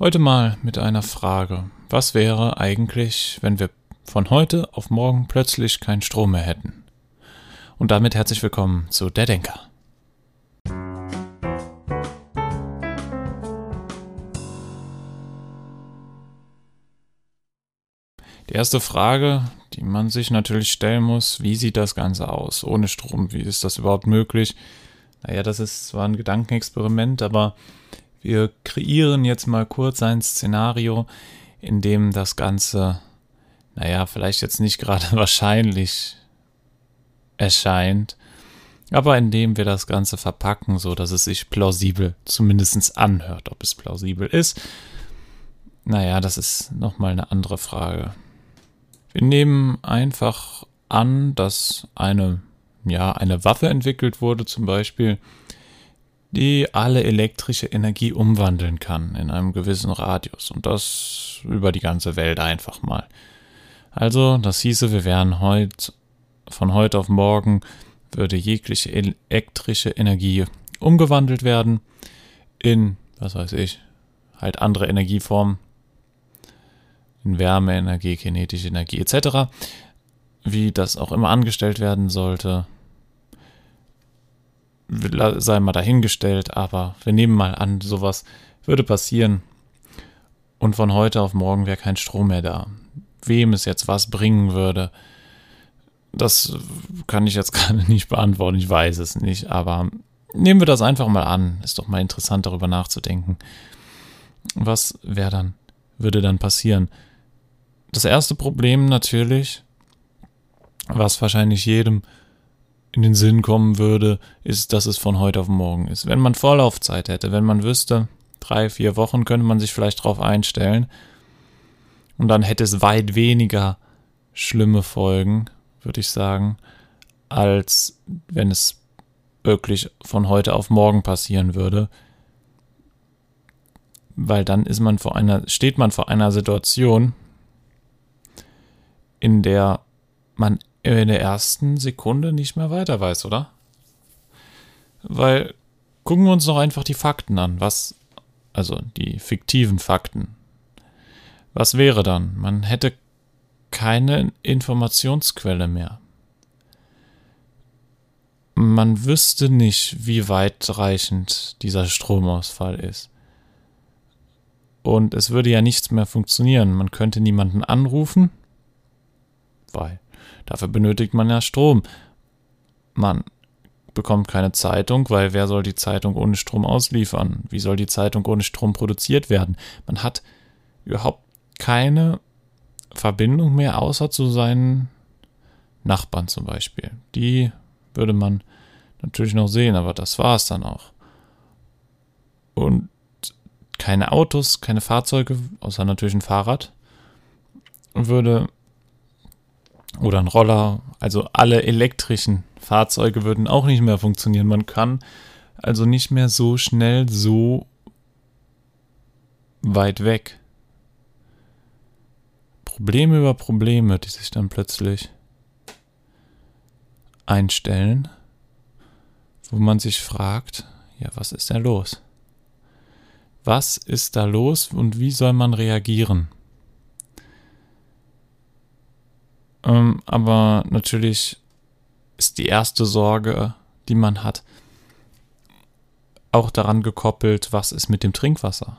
Heute mal mit einer Frage. Was wäre eigentlich, wenn wir von heute auf morgen plötzlich keinen Strom mehr hätten? Und damit herzlich willkommen zu Der Denker. Die erste Frage, die man sich natürlich stellen muss, wie sieht das Ganze aus ohne Strom? Wie ist das überhaupt möglich? Naja, das ist zwar ein Gedankenexperiment, aber wir kreieren jetzt mal kurz ein Szenario, in dem das Ganze, naja, vielleicht jetzt nicht gerade wahrscheinlich erscheint, aber in dem wir das Ganze verpacken, so dass es sich plausibel zumindest anhört. Ob es plausibel ist, naja, das ist nochmal eine andere Frage. Wir nehmen einfach an, dass eine, ja, eine Waffe entwickelt wurde, zum Beispiel, die alle elektrische Energie umwandeln kann in einem gewissen Radius und das über die ganze Welt einfach mal. Also, das hieße, wir wären heute von heute auf morgen würde jegliche elektrische Energie umgewandelt werden in, was weiß ich, halt andere Energieformen, in Wärmeenergie, kinetische Energie etc., wie das auch immer angestellt werden sollte, sei mal dahingestellt, aber wir nehmen mal an, sowas würde passieren und von heute auf morgen wäre kein Strom mehr da. Wem es jetzt was bringen würde, das kann ich jetzt gerade nicht beantworten, ich weiß es nicht, aber nehmen wir das einfach mal an. Ist doch mal interessant darüber nachzudenken. Was wäre dann, würde dann passieren? Das erste Problem natürlich, was wahrscheinlich jedem in den Sinn kommen würde, ist, dass es von heute auf morgen ist. Wenn man Vorlaufzeit hätte, wenn man wüsste, drei, vier Wochen könnte man sich vielleicht darauf einstellen. Und dann hätte es weit weniger schlimme Folgen, würde ich sagen, als wenn es wirklich von heute auf morgen passieren würde. Weil dann ist man vor einer, steht man vor einer Situation, in der man in der ersten Sekunde nicht mehr weiter weiß, oder? Weil gucken wir uns doch einfach die Fakten an, was, also die fiktiven Fakten. Was wäre dann? Man hätte keine Informationsquelle mehr. Man wüsste nicht, wie weitreichend dieser Stromausfall ist. Und es würde ja nichts mehr funktionieren. Man könnte niemanden anrufen, weil Dafür benötigt man ja Strom. Man bekommt keine Zeitung, weil wer soll die Zeitung ohne Strom ausliefern? Wie soll die Zeitung ohne Strom produziert werden? Man hat überhaupt keine Verbindung mehr, außer zu seinen Nachbarn zum Beispiel. Die würde man natürlich noch sehen, aber das war es dann auch. Und keine Autos, keine Fahrzeuge, außer natürlich ein Fahrrad, würde oder ein Roller. Also alle elektrischen Fahrzeuge würden auch nicht mehr funktionieren. Man kann also nicht mehr so schnell so weit weg. Probleme über Probleme, die sich dann plötzlich einstellen, wo man sich fragt, ja, was ist da los? Was ist da los und wie soll man reagieren? Ähm, aber natürlich ist die erste Sorge, die man hat, auch daran gekoppelt, was ist mit dem Trinkwasser?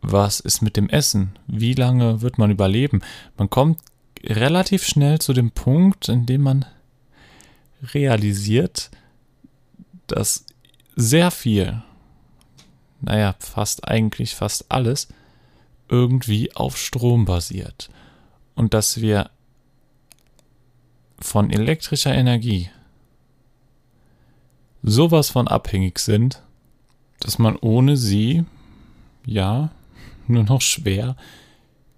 Was ist mit dem Essen? Wie lange wird man überleben? Man kommt relativ schnell zu dem Punkt, in dem man realisiert, dass sehr viel, naja, fast eigentlich fast alles, irgendwie auf Strom basiert und dass wir von elektrischer Energie sowas von abhängig sind, dass man ohne sie, ja, nur noch schwer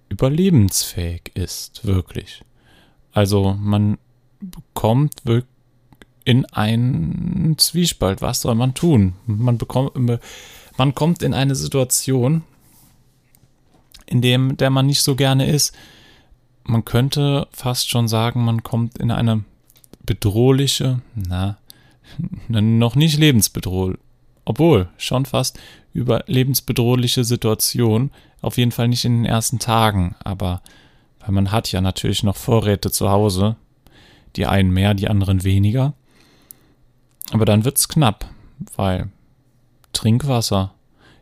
überlebensfähig ist, wirklich. Also man kommt in einen Zwiespalt. Was soll man tun? Man bekommt, man kommt in eine Situation, in dem der man nicht so gerne ist man könnte fast schon sagen, man kommt in eine bedrohliche, na, noch nicht lebensbedrohlich, obwohl schon fast überlebensbedrohliche Situation. Auf jeden Fall nicht in den ersten Tagen, aber weil man hat ja natürlich noch Vorräte zu Hause. Die einen mehr, die anderen weniger. Aber dann wird's knapp, weil Trinkwasser,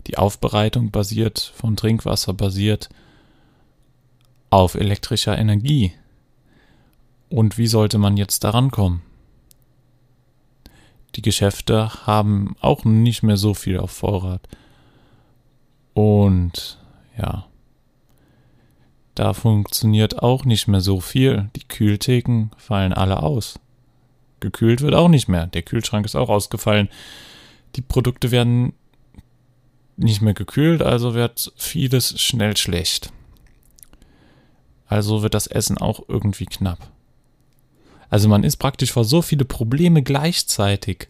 die Aufbereitung basiert von Trinkwasser basiert auf elektrischer Energie. Und wie sollte man jetzt daran kommen? Die Geschäfte haben auch nicht mehr so viel auf Vorrat. Und ja, da funktioniert auch nicht mehr so viel. Die Kühltheken fallen alle aus. Gekühlt wird auch nicht mehr. Der Kühlschrank ist auch ausgefallen. Die Produkte werden nicht mehr gekühlt, also wird vieles schnell schlecht. Also wird das Essen auch irgendwie knapp. Also man ist praktisch vor so viele Probleme gleichzeitig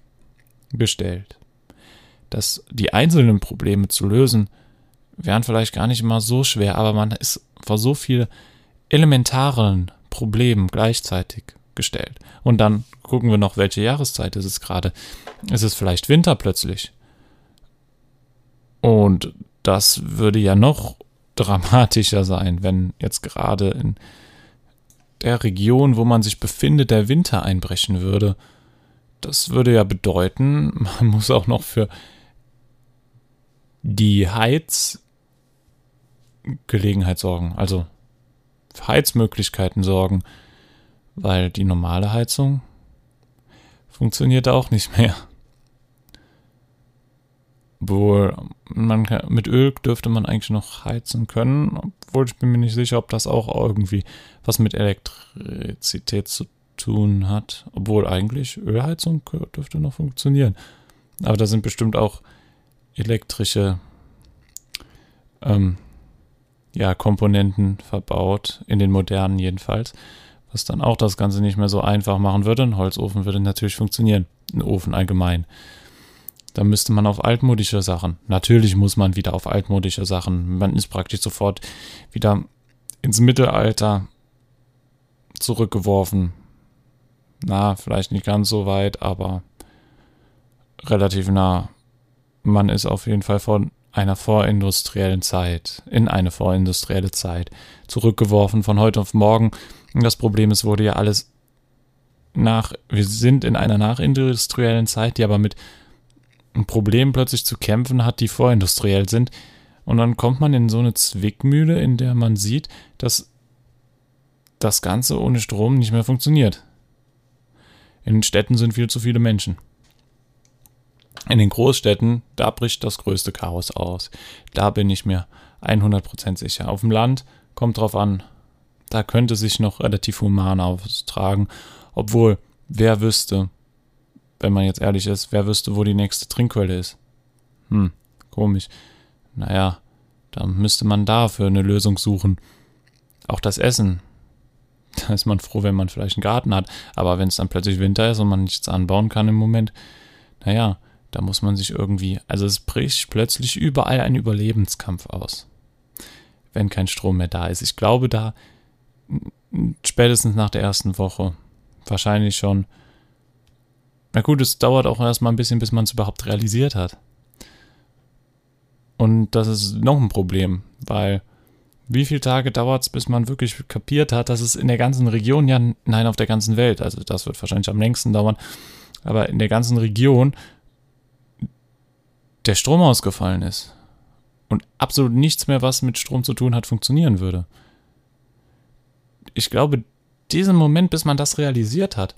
gestellt, dass die einzelnen Probleme zu lösen wären vielleicht gar nicht immer so schwer, aber man ist vor so vielen elementaren Problemen gleichzeitig gestellt. Und dann gucken wir noch, welche Jahreszeit ist es gerade. Ist es vielleicht Winter plötzlich? Und das würde ja noch dramatischer sein, wenn jetzt gerade in der Region, wo man sich befindet, der Winter einbrechen würde. Das würde ja bedeuten, man muss auch noch für die Heizgelegenheit sorgen, also für Heizmöglichkeiten sorgen, weil die normale Heizung funktioniert auch nicht mehr. Obwohl, man kann, mit Öl dürfte man eigentlich noch heizen können, obwohl ich bin mir nicht sicher, ob das auch irgendwie was mit Elektrizität zu tun hat. Obwohl eigentlich Ölheizung dürfte noch funktionieren. Aber da sind bestimmt auch elektrische ähm, ja, Komponenten verbaut, in den modernen jedenfalls, was dann auch das Ganze nicht mehr so einfach machen würde. Ein Holzofen würde natürlich funktionieren, ein Ofen allgemein. Da müsste man auf altmodische Sachen. Natürlich muss man wieder auf altmodische Sachen. Man ist praktisch sofort wieder ins Mittelalter zurückgeworfen. Na, vielleicht nicht ganz so weit, aber relativ nah. Man ist auf jeden Fall von einer vorindustriellen Zeit, in eine vorindustrielle Zeit, zurückgeworfen von heute auf morgen. Und das Problem ist, wurde ja alles nach, wir sind in einer nachindustriellen Zeit, die aber mit ein Problem plötzlich zu kämpfen hat, die vorindustriell sind. Und dann kommt man in so eine Zwickmühle, in der man sieht, dass das Ganze ohne Strom nicht mehr funktioniert. In den Städten sind viel zu viele Menschen. In den Großstädten, da bricht das größte Chaos aus. Da bin ich mir 100% sicher. Auf dem Land kommt drauf an, da könnte sich noch relativ human austragen, obwohl wer wüsste, wenn man jetzt ehrlich ist, wer wüsste, wo die nächste Trinkquelle ist? Hm, komisch. Naja, dann müsste man dafür eine Lösung suchen. Auch das Essen. Da ist man froh, wenn man vielleicht einen Garten hat. Aber wenn es dann plötzlich Winter ist und man nichts anbauen kann im Moment, naja, da muss man sich irgendwie. Also es bricht plötzlich überall ein Überlebenskampf aus. Wenn kein Strom mehr da ist. Ich glaube, da spätestens nach der ersten Woche, wahrscheinlich schon, na gut, es dauert auch erstmal ein bisschen, bis man es überhaupt realisiert hat. Und das ist noch ein Problem, weil wie viele Tage dauert es, bis man wirklich kapiert hat, dass es in der ganzen Region, ja, nein, auf der ganzen Welt, also das wird wahrscheinlich am längsten dauern, aber in der ganzen Region der Strom ausgefallen ist und absolut nichts mehr, was mit Strom zu tun hat, funktionieren würde. Ich glaube, diesen Moment, bis man das realisiert hat,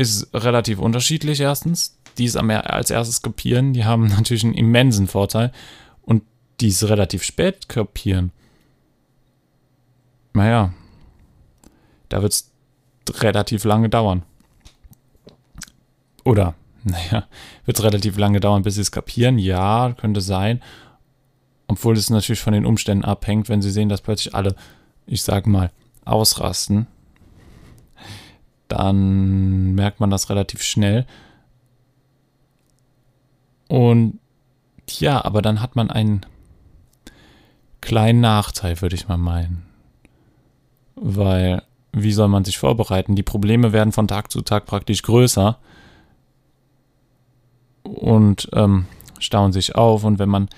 ist relativ unterschiedlich erstens. Die es als erstes kapieren, die haben natürlich einen immensen Vorteil. Und die es relativ spät kapieren, naja, da wird es relativ lange dauern. Oder, naja, wird es relativ lange dauern, bis sie es kapieren? Ja, könnte sein. Obwohl es natürlich von den Umständen abhängt, wenn sie sehen, dass plötzlich alle, ich sag mal, ausrasten, dann merkt man das relativ schnell. Und ja, aber dann hat man einen kleinen Nachteil, würde ich mal meinen. Weil, wie soll man sich vorbereiten? Die Probleme werden von Tag zu Tag praktisch größer. Und ähm, stauen sich auf und wenn man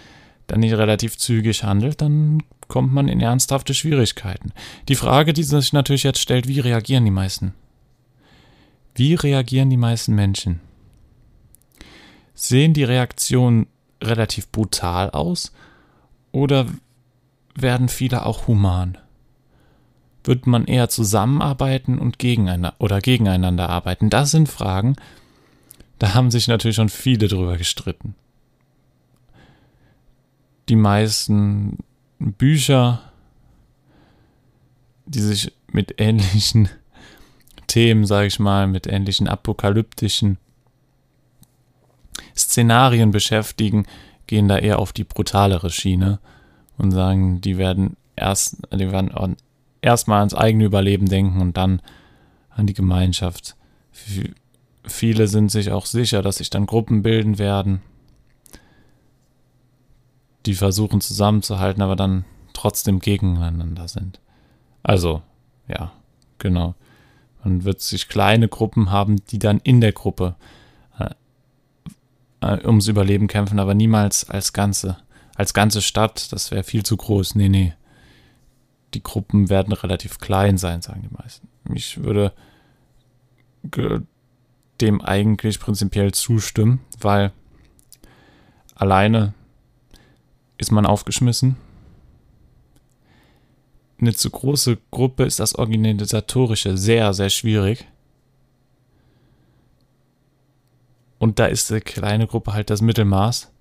dann nicht relativ zügig handelt, dann kommt man in ernsthafte Schwierigkeiten. Die Frage, die sich natürlich jetzt stellt, wie reagieren die meisten? Wie reagieren die meisten Menschen? Sehen die Reaktionen relativ brutal aus oder werden viele auch human? Wird man eher zusammenarbeiten und gegeneinander oder gegeneinander arbeiten? Das sind Fragen, da haben sich natürlich schon viele drüber gestritten. Die meisten Bücher, die sich mit ähnlichen Themen, sage ich mal, mit ähnlichen apokalyptischen Szenarien beschäftigen, gehen da eher auf die brutalere Schiene und sagen, die werden erst, die werden erstmal ans eigene Überleben denken und dann an die Gemeinschaft. Viele sind sich auch sicher, dass sich dann Gruppen bilden werden, die versuchen zusammenzuhalten, aber dann trotzdem gegeneinander sind. Also, ja, genau. Man wird sich kleine Gruppen haben, die dann in der Gruppe äh, äh, ums Überleben kämpfen, aber niemals als ganze, als ganze Stadt. Das wäre viel zu groß. Nee, nee. Die Gruppen werden relativ klein sein, sagen die meisten. Ich würde dem eigentlich prinzipiell zustimmen, weil alleine ist man aufgeschmissen. Eine zu große Gruppe ist das Organisatorische sehr, sehr schwierig. Und da ist eine kleine Gruppe halt das Mittelmaß,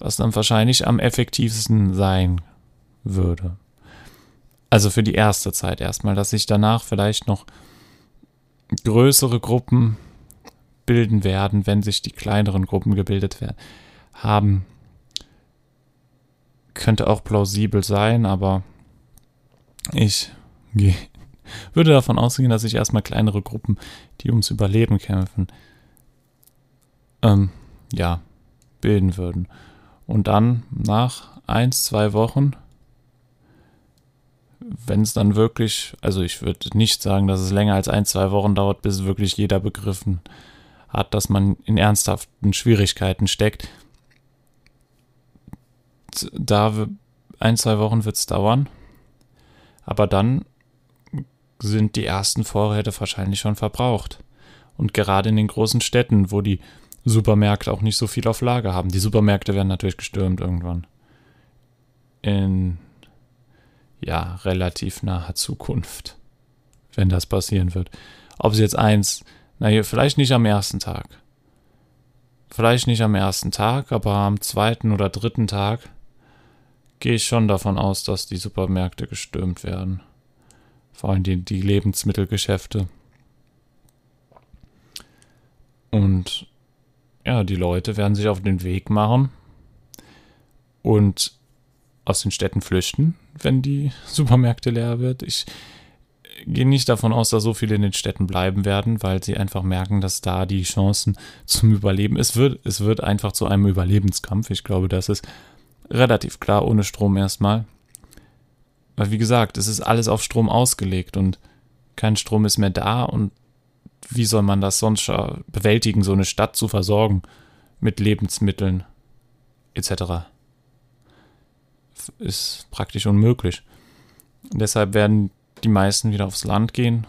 was dann wahrscheinlich am effektivsten sein würde. Also für die erste Zeit erstmal, dass sich danach vielleicht noch größere Gruppen bilden werden, wenn sich die kleineren Gruppen gebildet werden, haben könnte auch plausibel sein, aber ich würde davon ausgehen, dass sich erstmal kleinere Gruppen, die ums Überleben kämpfen, ähm, ja, bilden würden. Und dann nach eins, zwei Wochen, wenn es dann wirklich, also ich würde nicht sagen, dass es länger als ein, zwei Wochen dauert, bis wirklich jeder begriffen hat, dass man in ernsthaften Schwierigkeiten steckt, da ein, zwei Wochen wird es dauern. Aber dann sind die ersten Vorräte wahrscheinlich schon verbraucht. Und gerade in den großen Städten, wo die Supermärkte auch nicht so viel auf Lager haben. Die Supermärkte werden natürlich gestürmt irgendwann. In ja, relativ naher Zukunft, wenn das passieren wird. Ob sie jetzt eins, naja, vielleicht nicht am ersten Tag. Vielleicht nicht am ersten Tag, aber am zweiten oder dritten Tag gehe ich schon davon aus, dass die Supermärkte gestürmt werden. Vor allem die, die Lebensmittelgeschäfte. Und ja, die Leute werden sich auf den Weg machen und aus den Städten flüchten, wenn die Supermärkte leer wird. Ich gehe nicht davon aus, dass so viele in den Städten bleiben werden, weil sie einfach merken, dass da die Chancen zum Überleben, es wird, es wird einfach zu einem Überlebenskampf. Ich glaube, das ist relativ klar ohne Strom erstmal. Weil wie gesagt, es ist alles auf Strom ausgelegt und kein Strom ist mehr da und wie soll man das sonst bewältigen, so eine Stadt zu versorgen mit Lebensmitteln etc. Ist praktisch unmöglich. Und deshalb werden die meisten wieder aufs Land gehen.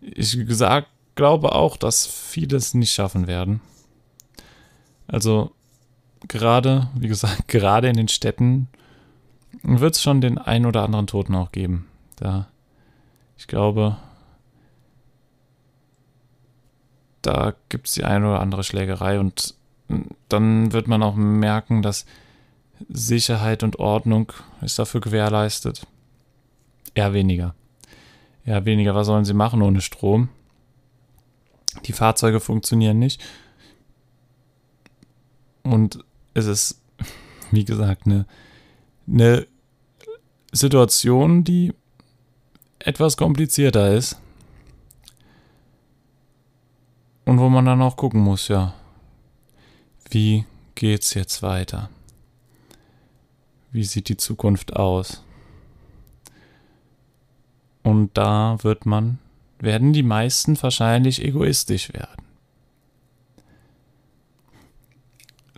Ich gesagt, glaube auch, dass viele es nicht schaffen werden. Also gerade, wie gesagt, gerade in den Städten wird es schon den einen oder anderen Toten auch geben. Da, ich glaube, da gibt es die eine oder andere Schlägerei und dann wird man auch merken, dass Sicherheit und Ordnung ist dafür gewährleistet. Eher weniger. Eher weniger. Was sollen sie machen ohne Strom? Die Fahrzeuge funktionieren nicht. Und es ist, wie gesagt, eine, eine Situation, die etwas komplizierter ist. Und wo man dann auch gucken muss, ja, wie geht's jetzt weiter? Wie sieht die Zukunft aus? Und da wird man, werden die meisten wahrscheinlich egoistisch werden.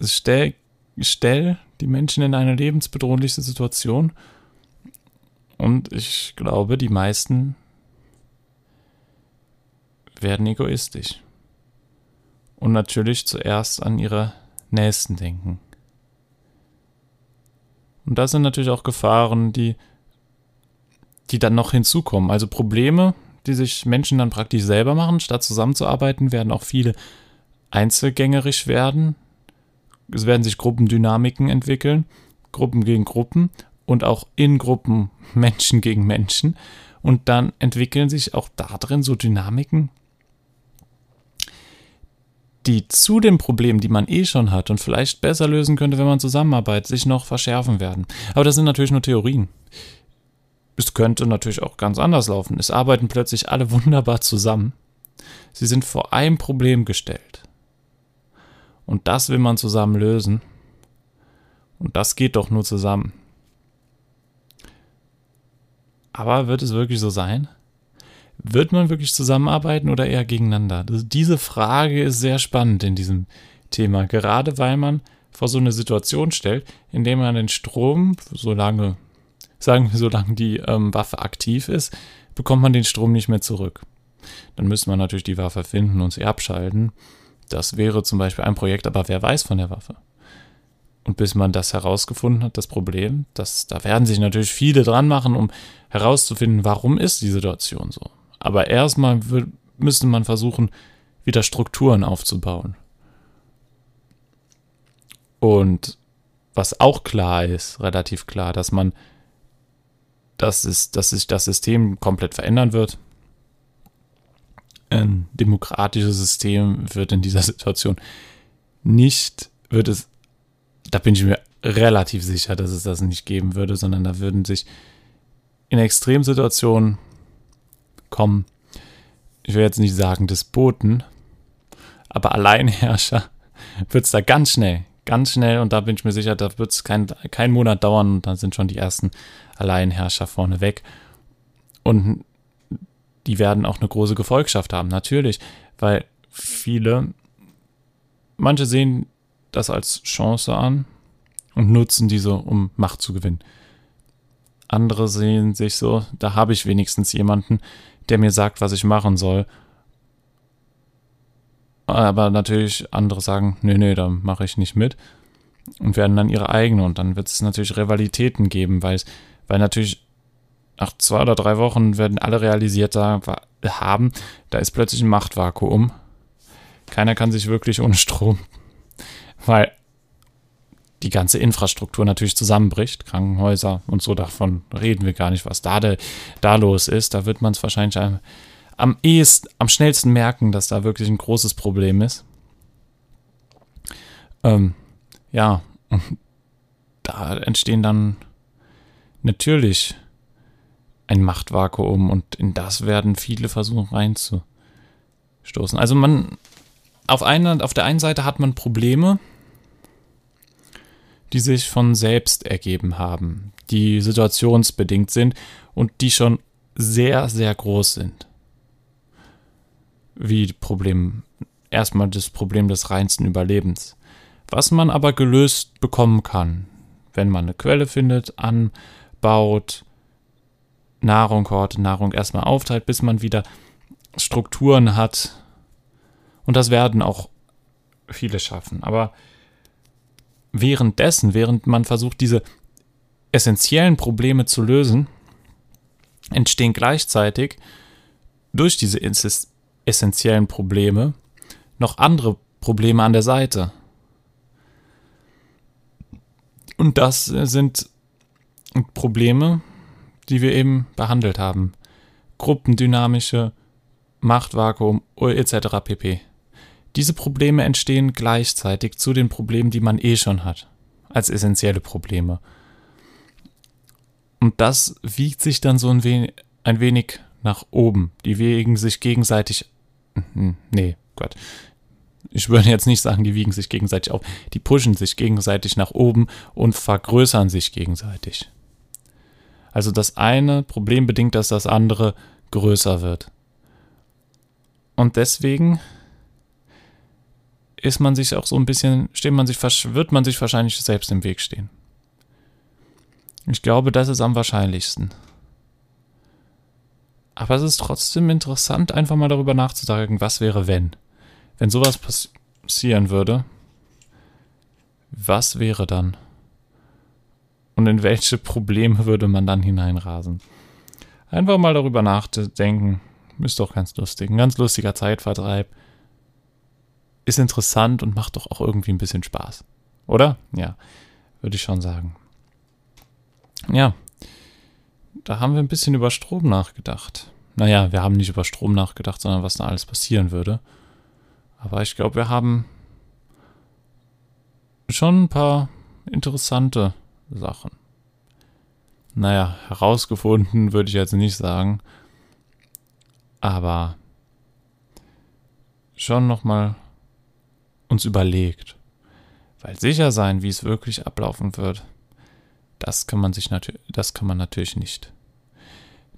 stell, stell die Menschen in eine lebensbedrohliche Situation und ich glaube, die meisten werden egoistisch. Und natürlich zuerst an ihre Nächsten denken. Und das sind natürlich auch Gefahren, die, die dann noch hinzukommen. Also Probleme, die sich Menschen dann praktisch selber machen, statt zusammenzuarbeiten, werden auch viele einzelgängerisch werden. Es werden sich Gruppendynamiken entwickeln, Gruppen gegen Gruppen und auch in Gruppen Menschen gegen Menschen. Und dann entwickeln sich auch da drin so Dynamiken, die zu den Problemen, die man eh schon hat und vielleicht besser lösen könnte, wenn man zusammenarbeitet, sich noch verschärfen werden. Aber das sind natürlich nur Theorien. Es könnte natürlich auch ganz anders laufen. Es arbeiten plötzlich alle wunderbar zusammen. Sie sind vor einem Problem gestellt. Und das will man zusammen lösen. Und das geht doch nur zusammen. Aber wird es wirklich so sein? Wird man wirklich zusammenarbeiten oder eher gegeneinander? Diese Frage ist sehr spannend in diesem Thema, gerade weil man vor so eine Situation stellt, in der man den Strom, solange, sagen wir, solange die ähm, Waffe aktiv ist, bekommt man den Strom nicht mehr zurück. Dann müsste man natürlich die Waffe finden und sie abschalten. Das wäre zum Beispiel ein Projekt, aber wer weiß von der Waffe? Und bis man das herausgefunden hat, das Problem, das, da werden sich natürlich viele dran machen, um herauszufinden, warum ist die Situation so. Aber erstmal müsste man versuchen, wieder Strukturen aufzubauen. Und was auch klar ist, relativ klar, dass man, dass, es, dass sich das System komplett verändern wird. Ein demokratisches System wird in dieser Situation nicht, wird es, da bin ich mir relativ sicher, dass es das nicht geben würde, sondern da würden sich in Extremsituationen kommen, ich will jetzt nicht sagen Despoten, aber Alleinherrscher wird es da ganz schnell, ganz schnell und da bin ich mir sicher, da wird es kein, kein Monat dauern und dann sind schon die ersten Alleinherrscher vorne weg. Und die werden auch eine große Gefolgschaft haben, natürlich, weil viele, manche sehen das als Chance an und nutzen diese, um Macht zu gewinnen. Andere sehen sich so, da habe ich wenigstens jemanden, der mir sagt, was ich machen soll. Aber natürlich andere sagen, nee, nee, da mache ich nicht mit. Und werden dann ihre eigene. Und dann wird es natürlich Rivalitäten geben, weil, weil natürlich nach zwei oder drei Wochen werden alle realisiert haben, da ist plötzlich ein Machtvakuum. Keiner kann sich wirklich ohne Strom, weil die ganze Infrastruktur natürlich zusammenbricht, Krankenhäuser und so, davon reden wir gar nicht, was da, de, da los ist. Da wird man es wahrscheinlich am, am ehesten, am schnellsten merken, dass da wirklich ein großes Problem ist. Ähm, ja, da entstehen dann natürlich ein Machtvakuum und in das werden viele versuchen reinzustoßen. Also man, auf, einer, auf der einen Seite hat man Probleme, die sich von selbst ergeben haben, die situationsbedingt sind und die schon sehr, sehr groß sind. Wie Problem, erstmal das Problem des reinsten Überlebens. Was man aber gelöst bekommen kann, wenn man eine Quelle findet, anbaut, Nahrung hortet, Nahrung erstmal aufteilt, bis man wieder Strukturen hat. Und das werden auch viele schaffen. Aber währenddessen, während man versucht, diese essentiellen Probleme zu lösen, entstehen gleichzeitig durch diese essentiellen Probleme noch andere Probleme an der Seite. Und das sind Probleme, die wir eben behandelt haben. Gruppendynamische, Machtvakuum etc. pp. Diese Probleme entstehen gleichzeitig zu den Problemen, die man eh schon hat, als essentielle Probleme. Und das wiegt sich dann so ein wenig, ein wenig nach oben. Die wiegen sich gegenseitig. Hm, nee, Gott. Ich würde jetzt nicht sagen, die wiegen sich gegenseitig auf. Die pushen sich gegenseitig nach oben und vergrößern sich gegenseitig. Also das eine Problem bedingt, dass das andere größer wird. Und deswegen ist man sich auch so ein bisschen, steht man sich, wird man sich wahrscheinlich selbst im Weg stehen. Ich glaube, das ist am wahrscheinlichsten. Aber es ist trotzdem interessant, einfach mal darüber nachzudenken, was wäre, wenn. Wenn sowas passieren würde, was wäre dann? Und in welche Probleme würde man dann hineinrasen? Einfach mal darüber nachdenken. Ist doch ganz lustig. Ein ganz lustiger Zeitvertreib. Ist interessant und macht doch auch irgendwie ein bisschen Spaß. Oder? Ja, würde ich schon sagen. Ja, da haben wir ein bisschen über Strom nachgedacht. Naja, wir haben nicht über Strom nachgedacht, sondern was da alles passieren würde. Aber ich glaube, wir haben schon ein paar interessante Sachen. Naja, herausgefunden würde ich jetzt nicht sagen. Aber schon nochmal uns überlegt. Weil sicher sein, wie es wirklich ablaufen wird, das kann man sich natürlich, das kann man natürlich nicht.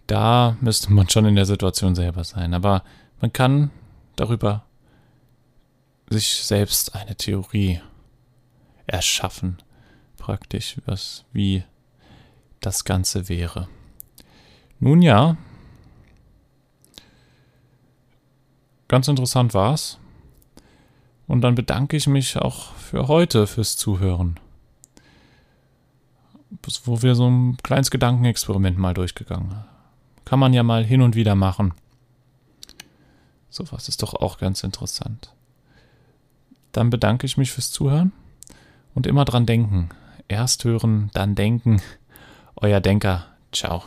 Da müsste man schon in der Situation selber sein. Aber man kann darüber sich selbst eine Theorie erschaffen, praktisch, was, wie das Ganze wäre. Nun ja, ganz interessant war's. Und dann bedanke ich mich auch für heute fürs Zuhören. Wo wir so ein kleines Gedankenexperiment mal durchgegangen. Kann man ja mal hin und wieder machen. Sowas ist doch auch ganz interessant. Dann bedanke ich mich fürs Zuhören und immer dran denken. Erst hören, dann denken. Euer Denker. Ciao.